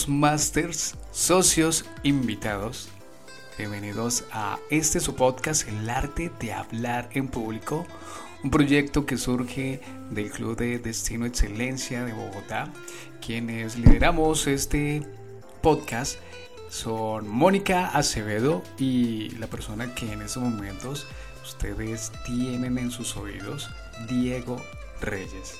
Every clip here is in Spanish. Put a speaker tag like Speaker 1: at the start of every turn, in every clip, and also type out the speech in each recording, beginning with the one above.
Speaker 1: Toastmasters, socios invitados. Bienvenidos a este su podcast, El arte de hablar en público, un proyecto que surge del Club de Destino Excelencia de Bogotá. Quienes lideramos este podcast son Mónica Acevedo y la persona que en estos momentos ustedes tienen en sus oídos, Diego Reyes.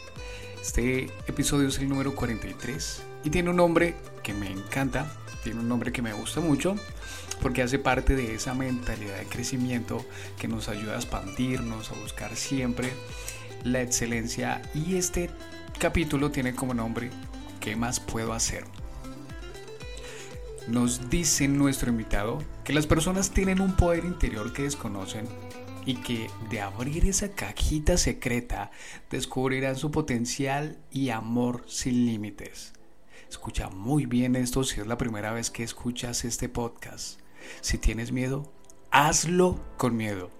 Speaker 1: Este episodio es el número 43 y tiene un nombre que me encanta, tiene un nombre que me gusta mucho porque hace parte de esa mentalidad de crecimiento que nos ayuda a expandirnos, a buscar siempre la excelencia y este capítulo tiene como nombre ¿Qué más puedo hacer? Nos dice nuestro invitado que las personas tienen un poder interior que desconocen y que de abrir esa cajita secreta descubrirán su potencial y amor sin límites. Escucha muy bien esto si es la primera vez que escuchas este podcast. Si tienes miedo, hazlo con miedo.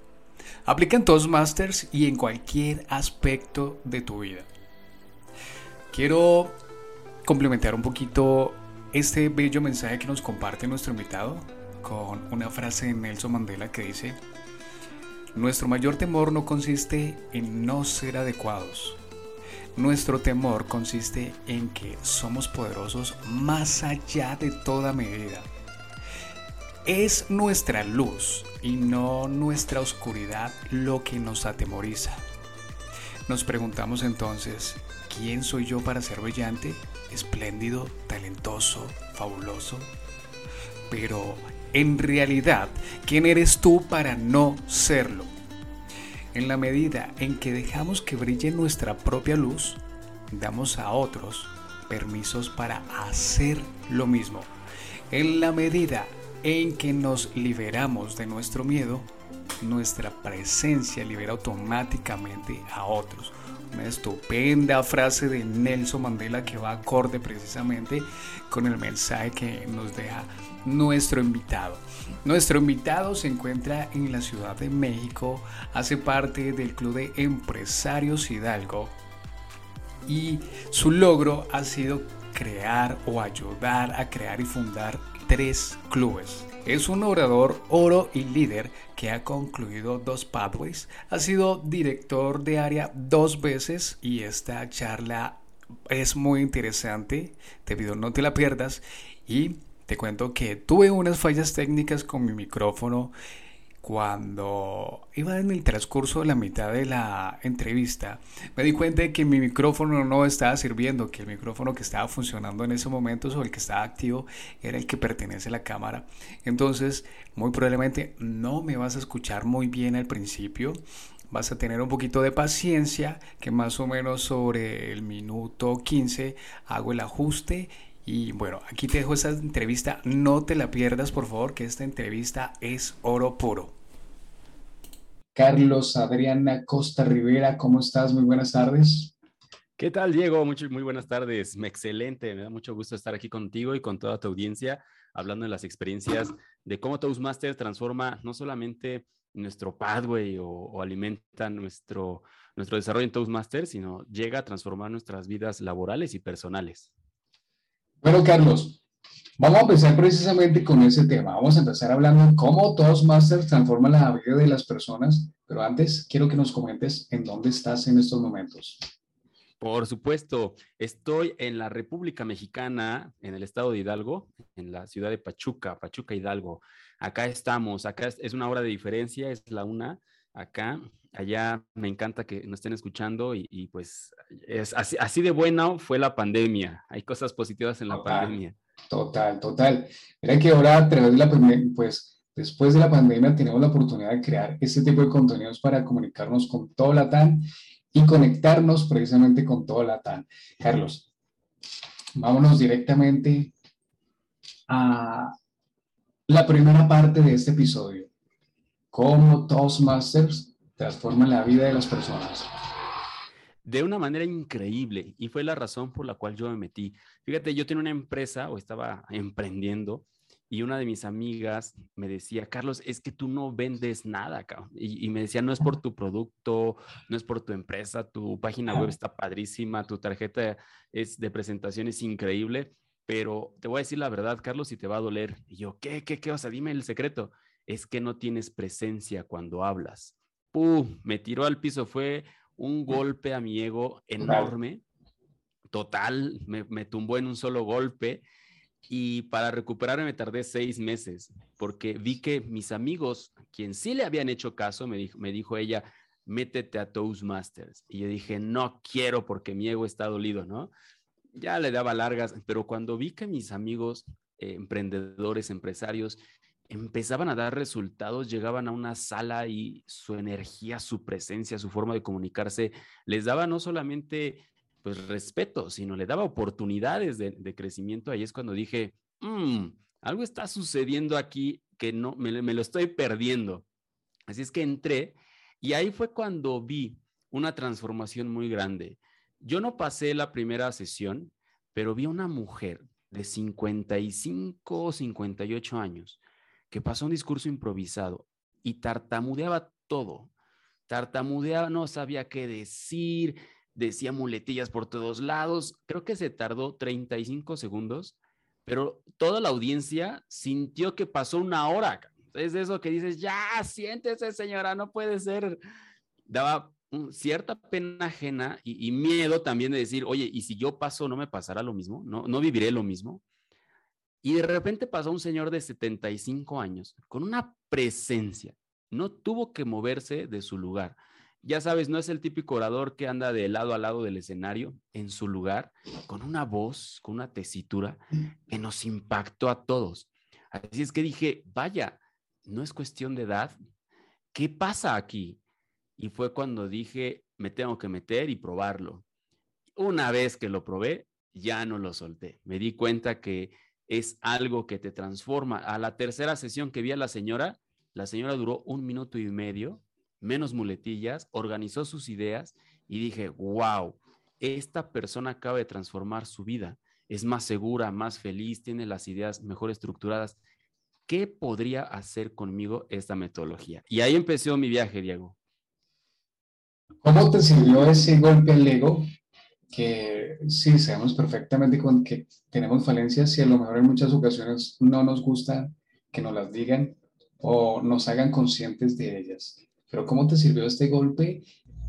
Speaker 1: Aplica en Toastmasters y en cualquier aspecto de tu vida. Quiero complementar un poquito este bello mensaje que nos comparte nuestro invitado con una frase de Nelson Mandela que dice, nuestro mayor temor no consiste en no ser adecuados. Nuestro temor consiste en que somos poderosos más allá de toda medida. Es nuestra luz y no nuestra oscuridad lo que nos atemoriza. Nos preguntamos entonces, ¿quién soy yo para ser brillante, espléndido, talentoso, fabuloso? Pero en realidad, ¿quién eres tú para no serlo? En la medida en que dejamos que brille nuestra propia luz, damos a otros permisos para hacer lo mismo. En la medida en que nos liberamos de nuestro miedo, nuestra presencia libera automáticamente a otros. Una estupenda frase de Nelson Mandela que va acorde precisamente con el mensaje que nos deja nuestro invitado. Nuestro invitado se encuentra en la Ciudad de México, hace parte del Club de Empresarios Hidalgo y su logro ha sido crear o ayudar a crear y fundar tres clubes. Es un orador oro y líder que ha concluido dos pathways, ha sido director de área dos veces y esta charla es muy interesante, te pido no te la pierdas. Y te cuento que tuve unas fallas técnicas con mi micrófono cuando iba en el transcurso de la mitad de la entrevista, me di cuenta de que mi micrófono no estaba sirviendo, que el micrófono que estaba funcionando en ese momento o el que estaba activo era el que pertenece a la cámara. Entonces, muy probablemente no me vas a escuchar muy bien al principio. Vas a tener un poquito de paciencia, que más o menos sobre el minuto 15 hago el ajuste y bueno, aquí te dejo esta entrevista. No te la pierdas, por favor, que esta entrevista es oro puro. Carlos Adriana Costa Rivera, ¿cómo estás? Muy buenas tardes.
Speaker 2: ¿Qué tal, Diego? Mucho, muy buenas tardes. Excelente. Me da mucho gusto estar aquí contigo y con toda tu audiencia, hablando de las experiencias de cómo Toastmaster transforma no solamente nuestro pathway o, o alimenta nuestro, nuestro desarrollo en Toastmaster, sino llega a transformar nuestras vidas laborales y personales.
Speaker 1: Bueno, Carlos, vamos a empezar precisamente con ese tema. Vamos a empezar hablando de cómo Toastmasters transforma la vida de las personas, pero antes quiero que nos comentes en dónde estás en estos momentos.
Speaker 2: Por supuesto, estoy en la República Mexicana, en el estado de Hidalgo, en la ciudad de Pachuca, Pachuca Hidalgo. Acá estamos, acá es una hora de diferencia, es la una acá allá me encanta que nos estén escuchando y, pues es así, de bueno fue la pandemia. Hay cosas positivas en la pandemia.
Speaker 1: Total, total. Mira que ahora a través de la pandemia, pues después de la pandemia tenemos la oportunidad de crear este tipo de contenidos para comunicarnos con todo Latán y conectarnos precisamente con todo Latán. Carlos, vámonos directamente a la primera parte de este episodio. ¿Cómo Toastmasters transforma la vida de las personas.
Speaker 2: De una manera increíble y fue la razón por la cual yo me metí. Fíjate, yo tenía una empresa o estaba emprendiendo y una de mis amigas me decía, Carlos, es que tú no vendes nada, Y, y, me decía, no es por tu producto, no es por tu empresa, tu página web está padrísima, tu tarjeta es de presentación es increíble, pero te voy a decir la verdad, Carlos, y te va a doler. Y yo, ¿qué, qué, qué? O sea, dime el secreto. Es que no tienes presencia cuando hablas. ¡Pum! Me tiró al piso. Fue un golpe a mi ego enorme. Total, me, me tumbó en un solo golpe. Y para recuperarme me tardé seis meses, porque vi que mis amigos, quien sí le habían hecho caso, me dijo, me dijo ella, métete a Toastmasters. Y yo dije, no quiero porque mi ego está dolido, ¿no? Ya le daba largas, pero cuando vi que mis amigos eh, emprendedores, empresarios, empezaban a dar resultados, llegaban a una sala y su energía, su presencia, su forma de comunicarse, les daba no solamente pues respeto, sino le daba oportunidades de, crecimiento. Ahí es cuando dije, mm, algo está sucediendo aquí que no, me, me lo estoy perdiendo. Así es que entré y ahí fue cuando vi una transformación muy grande. Yo no pasé la primera sesión, pero vi a una mujer de 55 o 58 años que pasó un discurso improvisado y tartamudeaba todo. Tartamudeaba, no sabía qué decir, decía muletillas por todos lados. Creo que se tardó 35 segundos, pero toda la audiencia sintió que pasó una hora. Es de eso que dices, ya, siéntese señora, no puede ser. Daba cierta pena ajena y, miedo también de decir, oye, ¿y si yo paso, no me pasará lo mismo? ¿No, no viviré lo mismo? Y de repente pasó un señor de 75 años con una presencia. No tuvo que moverse de su lugar. Ya sabes, no es el típico orador que anda de lado a lado del escenario, en su lugar, con una voz, con una tesitura que nos impactó a todos. Así es que dije, vaya, no es cuestión de edad. ¿Qué pasa aquí? Y fue cuando dije, me tengo que meter y probarlo. Una vez que lo probé, ya no lo solté. Me di cuenta que es algo que te transforma. A la tercera sesión que vi a la señora, la señora duró un minuto y medio, menos muletillas, organizó sus ideas y dije, wow, esta persona acaba de transformar su vida. Es más segura, más feliz, tiene las ideas mejor estructuradas. ¿qué podría hacer conmigo esta metodología? Y ahí empezó mi viaje, Diego.
Speaker 1: ¿Cómo te sirvió ese golpe al ego? Que sí, sabemos perfectamente con que tenemos falencias y a lo mejor en muchas ocasiones no nos gusta que nos las digan o nos hagan conscientes de ellas. Pero ¿cómo te sirvió este golpe?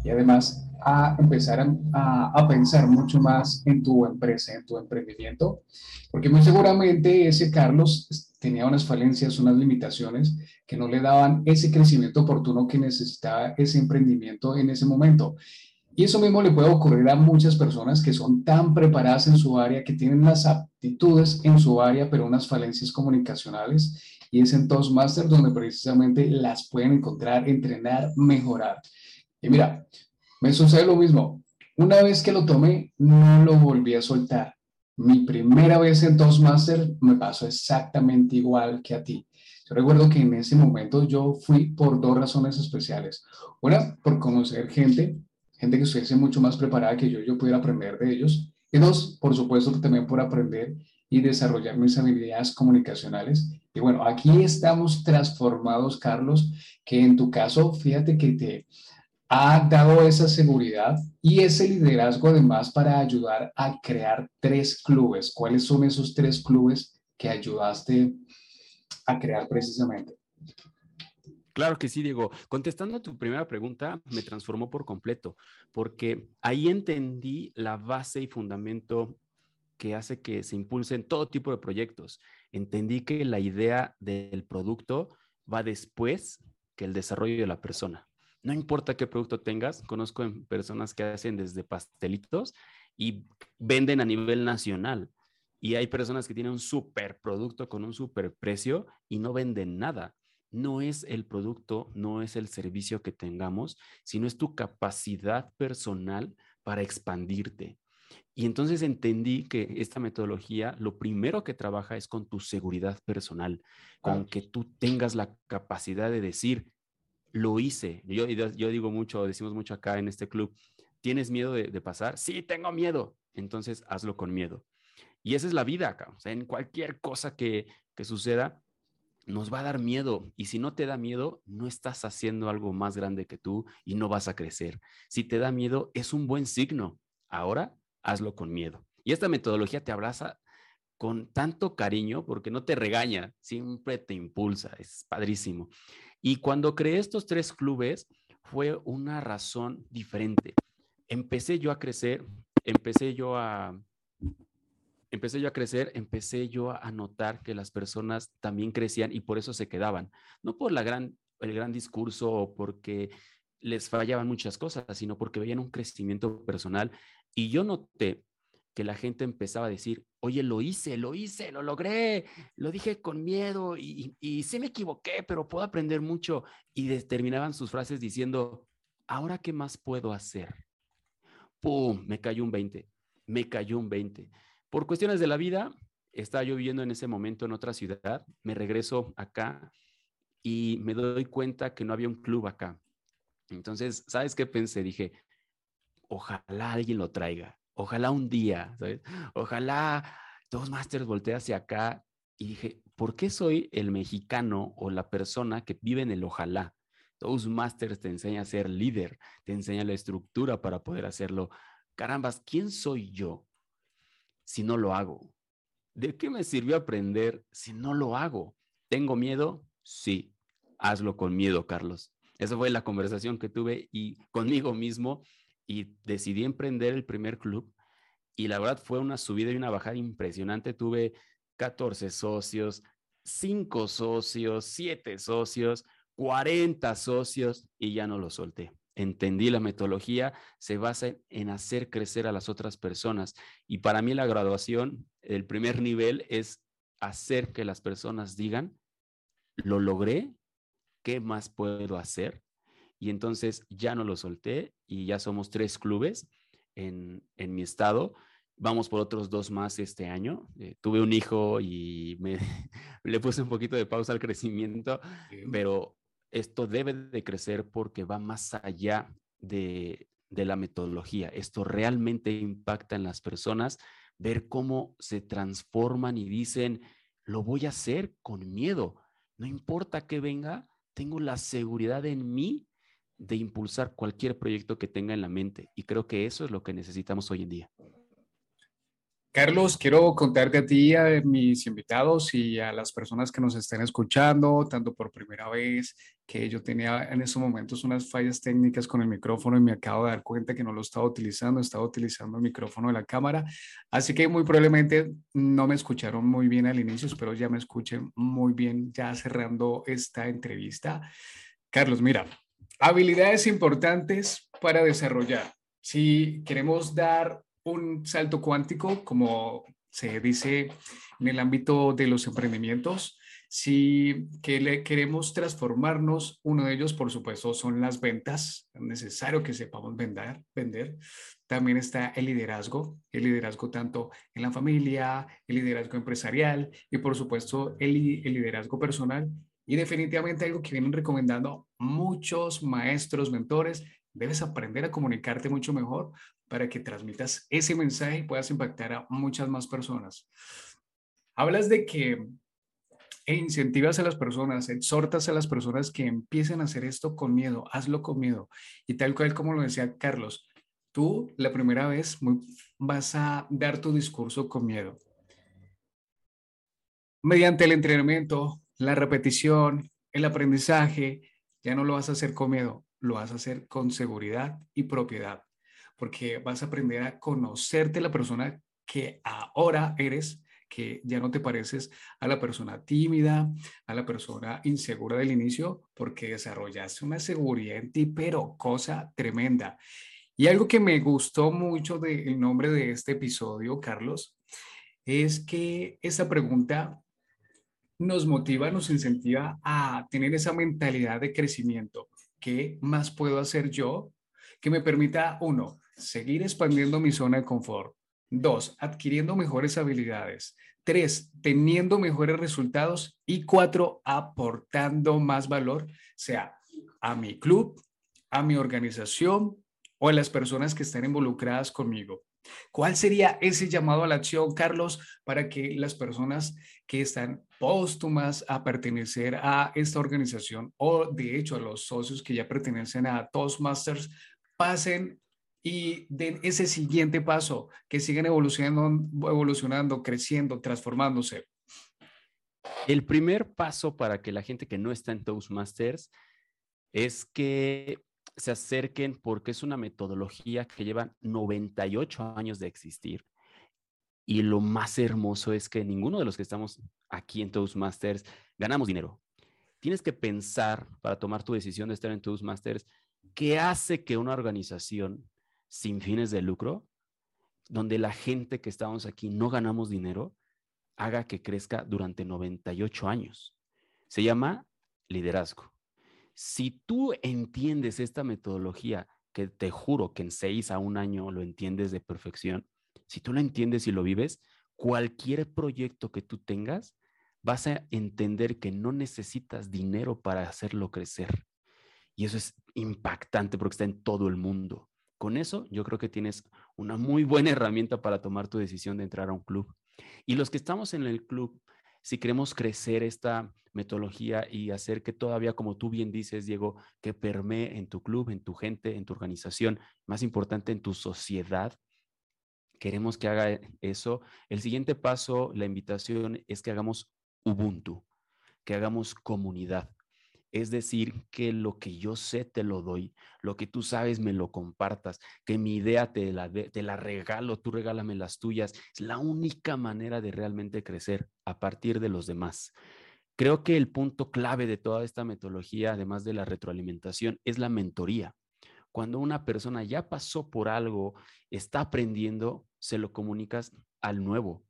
Speaker 1: Y además a empezar a, a, pensar mucho más en tu empresa, en tu emprendimiento, porque muy seguramente ese Carlos tenía unas falencias, unas limitaciones que no le daban ese crecimiento oportuno que necesitaba ese emprendimiento en ese momento. Y eso mismo le puede ocurrir a muchas personas que son tan preparadas en su área, que tienen las aptitudes en su área, pero unas falencias comunicacionales. Y es en Toastmasters donde precisamente las pueden encontrar, entrenar, mejorar. Y mira, me sucede lo mismo. Una vez que lo tomé, no lo volví a soltar. Mi primera vez en Toastmaster me pasó exactamente igual que a ti. Yo recuerdo que en ese momento yo fui por dos razones especiales. Una, por conocer gente, gente que estuviese mucho más preparada que yo, yo pudiera aprender de ellos. Y dos, por supuesto, también por aprender y desarrollar mis habilidades comunicacionales. Y bueno, aquí estamos transformados, Carlos, que en tu caso, fíjate que te ha dado esa seguridad y ese liderazgo además para ayudar a crear tres clubes. ¿Cuáles son esos tres clubes que ayudaste a crear precisamente?
Speaker 2: Claro que sí, Diego. Contestando a tu primera pregunta, me transformó por completo, porque ahí entendí la base y fundamento que hace que se impulsen todo tipo de proyectos. Entendí que la idea del producto va después que el desarrollo de la persona. No importa qué producto tengas, conozco personas que hacen desde pastelitos y venden a nivel nacional. Y hay personas que tienen un super producto con un super precio y no venden nada. No es el producto, no es el servicio que tengamos, sino es tu capacidad personal para expandirte. Y entonces entendí que esta metodología lo primero que trabaja es con tu seguridad personal, con que tú tengas la capacidad de decir, lo hice. Yo, yo digo mucho, decimos mucho acá en este club, ¿tienes miedo de, pasar? Sí, tengo miedo. Entonces hazlo con miedo. Y esa es la vida acá. O sea, en cualquier cosa que, que suceda, nos va a dar miedo. Y si no te da miedo, no estás haciendo algo más grande que tú y no vas a crecer. Si te da miedo, es un buen signo. Ahora, hazlo con miedo. Y esta metodología te abraza con tanto cariño, porque no te regaña, siempre te impulsa, es padrísimo. Y cuando creé estos tres clubes, fue una razón diferente. Empecé yo a crecer, empecé yo a, empecé yo a crecer, empecé yo a notar que las personas también crecían y por eso se quedaban. No por la gran, el gran discurso o porque les fallaban muchas cosas, sino porque veían un crecimiento personal. Y yo noté que la gente empezaba a decir, oye, lo hice, lo hice, lo logré, lo dije con miedo y, y, sí me equivoqué, pero puedo aprender mucho. Y terminaban sus frases diciendo, ¿ahora qué más puedo hacer? ¡Pum! Me cayó un 20, me cayó un 20. Por cuestiones de la vida, estaba yo viviendo en ese momento en otra ciudad, me regreso acá y me doy cuenta que no había un club acá. Entonces, ¿sabes qué pensé? Dije, ojalá alguien lo traiga, ojalá un día, ¿sabes? Ojalá dos Masters voltee hacia acá y dije, ¿por qué soy el mexicano o la persona que vive en el ojalá? Masters te enseña a ser líder, te enseña la estructura para poder hacerlo. Carambas, ¿quién soy yo si no lo hago? ¿De qué me sirvió aprender si no lo hago? ¿Tengo miedo? Sí, hazlo con miedo, Carlos. Esa fue la conversación que tuve y conmigo mismo y decidí emprender el primer club y la verdad fue una subida y una bajada impresionante. Tuve 14 socios, 5 socios, 7 socios, 40 socios y ya no lo solté entendí la metodología, se basa en hacer crecer a las otras personas. Y para mí la graduación, el primer nivel es hacer que las personas digan, lo logré, ¿qué más puedo hacer? Y entonces ya no lo solté y ya somos tres clubes en, mi estado. Vamos por otros dos más este año. Eh, tuve un hijo y me, le puse un poquito de pausa al crecimiento, pero esto debe de crecer porque va más allá de, la metodología. Esto realmente impacta en las personas, ver cómo se transforman y dicen, lo voy a hacer con miedo. No importa que venga, tengo la seguridad en mí de impulsar cualquier proyecto que tenga en la mente. Y creo que eso es lo que necesitamos hoy en día.
Speaker 1: Carlos, quiero contarte a ti, a mis invitados y a las personas que nos estén escuchando, tanto por primera vez, que yo tenía en estos momentos unas fallas técnicas con el micrófono y me acabo de dar cuenta que no lo estaba utilizando, estaba utilizando el micrófono de la cámara, así que muy probablemente no me escucharon muy bien al inicio, espero ya me escuchen muy bien ya cerrando esta entrevista. Carlos, mira, habilidades importantes para desarrollar. Si queremos dar un salto cuántico, como se dice en el ámbito de los emprendimientos. Si que le queremos transformarnos, uno de ellos, por supuesto, son las ventas. Es necesario que sepamos vender, vender. También está el liderazgo, el liderazgo tanto en la familia, el liderazgo empresarial y, por supuesto, el, el liderazgo personal. Y definitivamente algo que vienen recomendando muchos maestros, mentores, debes aprender a comunicarte mucho mejor para que transmitas ese mensaje y puedas impactar a muchas más personas. Hablas de que incentivas a las personas, exhortas a las personas que empiecen a hacer esto con miedo, hazlo con miedo. Y tal cual como lo decía Carlos, tú la primera vez vas a dar tu discurso con miedo. Mediante el entrenamiento, la repetición, el aprendizaje, ya no lo vas a hacer con miedo, lo vas a hacer con seguridad y propiedad porque vas a aprender a conocerte la persona que ahora eres, que ya no te pareces a la persona tímida, a la persona insegura del inicio, porque desarrollaste una seguridad en ti, pero cosa tremenda. Y algo que me gustó mucho del nombre de este episodio, Carlos, es que esa pregunta nos motiva, nos incentiva a tener esa mentalidad de crecimiento. ¿Qué más puedo hacer yo que me permita, uno, seguir expandiendo mi zona de confort. Dos, adquiriendo mejores habilidades. Tres, teniendo mejores resultados. Y cuatro, aportando más valor, sea a mi club, a mi organización o a las personas que están involucradas conmigo. ¿Cuál sería ese llamado a la acción, Carlos, para que las personas que están póstumas a pertenecer a esta organización o de hecho a los socios que ya pertenecen a Toastmasters pasen y den ese siguiente paso, que sigan evolucionando, evolucionando, creciendo, transformándose.
Speaker 2: El primer paso para que la gente que no está en Toastmasters es que se acerquen porque es una metodología que lleva 98 años de existir. Y lo más hermoso es que ninguno de los que estamos aquí en Toastmasters ganamos dinero. Tienes que pensar para tomar tu decisión de estar en Toastmasters qué hace que una organización sin fines de lucro, donde la gente que estamos aquí no ganamos dinero, haga que crezca durante 98 años. Se llama liderazgo. Si tú entiendes esta metodología, que te juro que en seis a un año lo entiendes de perfección, si tú lo entiendes y lo vives, cualquier proyecto que tú tengas, vas a entender que no necesitas dinero para hacerlo crecer. Y eso es impactante porque está en todo el mundo. Con eso, yo creo que tienes una muy buena herramienta para tomar tu decisión de entrar a un club. Y los que estamos en el club, si queremos crecer esta metodología y hacer que todavía, como tú bien dices, Diego, que permee en tu club, en tu gente, en tu organización, más importante, en tu sociedad, queremos que haga eso. El siguiente paso, la invitación es que hagamos Ubuntu, que hagamos comunidad. Es decir, que lo que yo sé te lo doy, lo que tú sabes me lo compartas, que mi idea te la, te la regalo, tú regálame las tuyas. Es la única manera de realmente crecer a partir de los demás. Creo que el punto clave de toda esta metodología, además de la retroalimentación, es la mentoría. Cuando una persona ya pasó por algo, está aprendiendo, se lo comunicas al nuevo.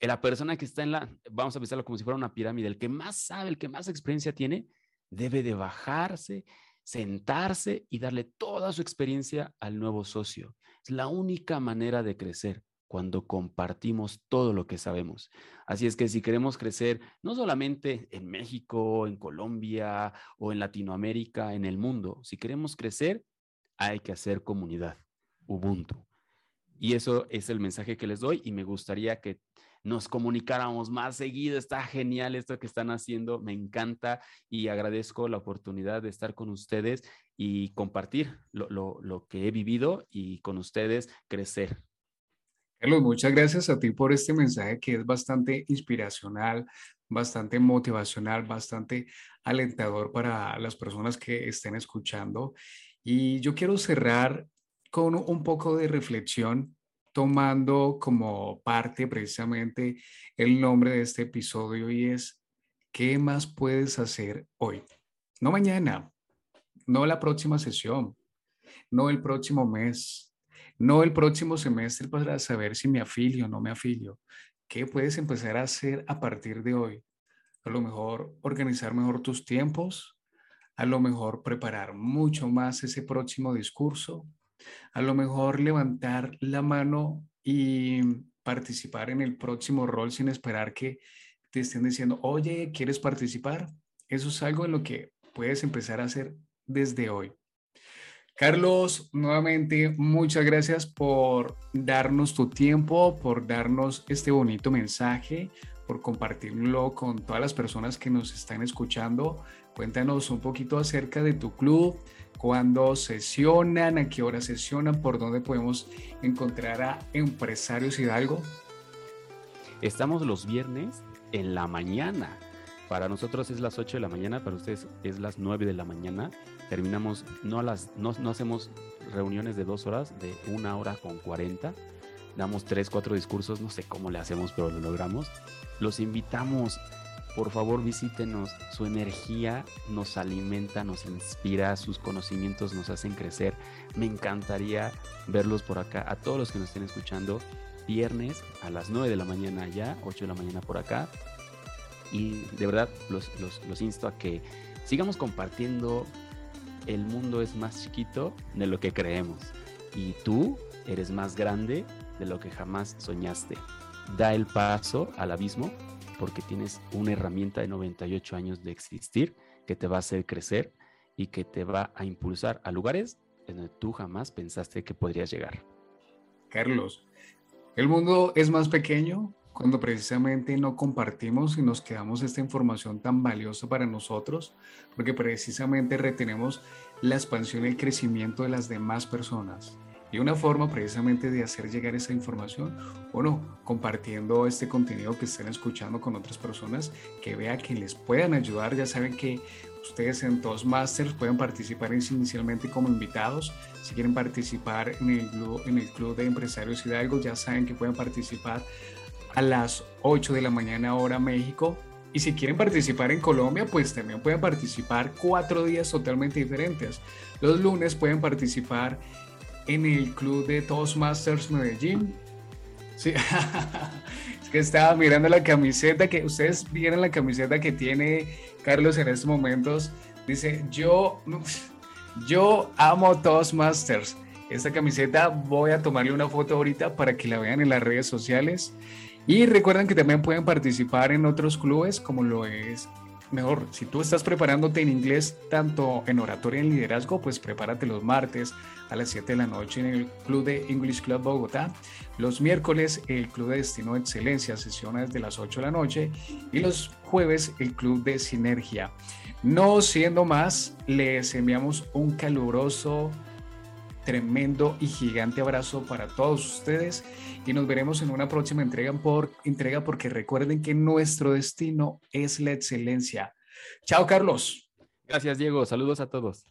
Speaker 2: La persona que está en la, vamos a pensarlo como si fuera una pirámide, el que más sabe, el que más experiencia tiene, debe de bajarse, sentarse y darle toda su experiencia al nuevo socio. Es la única manera de crecer cuando compartimos todo lo que sabemos. Así es que si queremos crecer, no solamente en México, en Colombia o en Latinoamérica, en el mundo, si queremos crecer, hay que hacer comunidad, Ubuntu. Y eso es el mensaje que les doy y me gustaría que nos comunicáramos más seguido. Está genial esto que están haciendo, me encanta y agradezco la oportunidad de estar con ustedes y compartir lo, que he vivido y con ustedes crecer.
Speaker 1: Carlos, muchas gracias a ti por este mensaje que es bastante inspiracional, bastante motivacional, bastante alentador para las personas que estén escuchando. Y yo quiero cerrar con un poco de reflexión tomando como parte precisamente el nombre de este episodio y es, ¿qué más puedes hacer hoy? No mañana, no la próxima sesión, no el próximo mes, no el próximo semestre para saber si me afilio o no me afilio. ¿Qué puedes empezar a hacer a partir de hoy? A lo mejor organizar mejor tus tiempos, a lo mejor preparar mucho más ese próximo discurso, a lo mejor levantar la mano y participar en el próximo rol sin esperar que te estén diciendo, oye, ¿quieres participar? Eso es algo en lo que puedes empezar a hacer desde hoy. Carlos, nuevamente, muchas gracias por darnos tu tiempo, por darnos este bonito mensaje, por compartirlo con todas las personas que nos están escuchando. Cuéntanos un poquito acerca de tu club, cuándo sesionan, a qué hora sesionan, por dónde podemos encontrar a Empresarios Hidalgo.
Speaker 2: Estamos los viernes en la mañana. Para nosotros es las 8 de la mañana, para ustedes es las 9 de la mañana. Terminamos, no, a las, no, no hacemos reuniones de dos horas, de una hora con 40. Damos tres, cuatro discursos, no sé cómo le hacemos, pero lo logramos. Los invitamos por favor visítenos. Su energía nos alimenta, nos inspira, sus conocimientos nos hacen crecer. Me encantaría verlos por acá. A todos los que nos estén escuchando, viernes a las 9 de la mañana allá, 8 de la mañana por acá. Y de verdad los, los insto a que sigamos compartiendo. El mundo es más chiquito de lo que creemos. Y tú eres más grande de lo que jamás soñaste. Da el paso al abismo porque tienes una herramienta de 98 años de existir que te va a hacer crecer y que te va a impulsar a lugares en donde tú jamás pensaste que podrías llegar.
Speaker 1: Carlos, el mundo es más pequeño cuando precisamente no compartimos y nos quedamos esta información tan valiosa para nosotros, porque precisamente retenemos la expansión y el crecimiento de las demás personas. Y una forma precisamente de hacer llegar esa información, bueno, compartiendo este contenido que estén escuchando con otras personas que vea que les puedan ayudar. Ya saben que ustedes en Toastmasters pueden participar inicialmente como invitados. Si quieren participar en el, en el Club de Empresarios Hidalgo, ya saben que pueden participar a las 8 de la mañana hora México. Y si quieren participar en Colombia, pues también pueden participar cuatro días totalmente diferentes. Los lunes pueden participar en el club de Toastmasters Medellín. Sí, es que estaba mirando la camiseta que ustedes vieron la camiseta que tiene Carlos en estos momentos. Dice, yo, yo amo Toastmasters. Esta camiseta voy a tomarle una foto ahorita para que la vean en las redes sociales. Y recuerden que también pueden participar en otros clubes como lo es mejor, si tú estás preparándote en inglés, tanto en oratoria y en liderazgo, pues prepárate los martes a las 7 de la noche en el Club de English Club Bogotá. Los miércoles, el Club de Destino de Excelencia, sesiones de las 8 de la noche. Y los jueves, el Club de Sinergia. No siendo más, les enviamos un caluroso tremendo y gigante abrazo para todos ustedes y nos veremos en una próxima entrega, por, entrega porque recuerden que nuestro destino es la excelencia. Chao, Carlos.
Speaker 2: Gracias, Diego. Saludos a todos.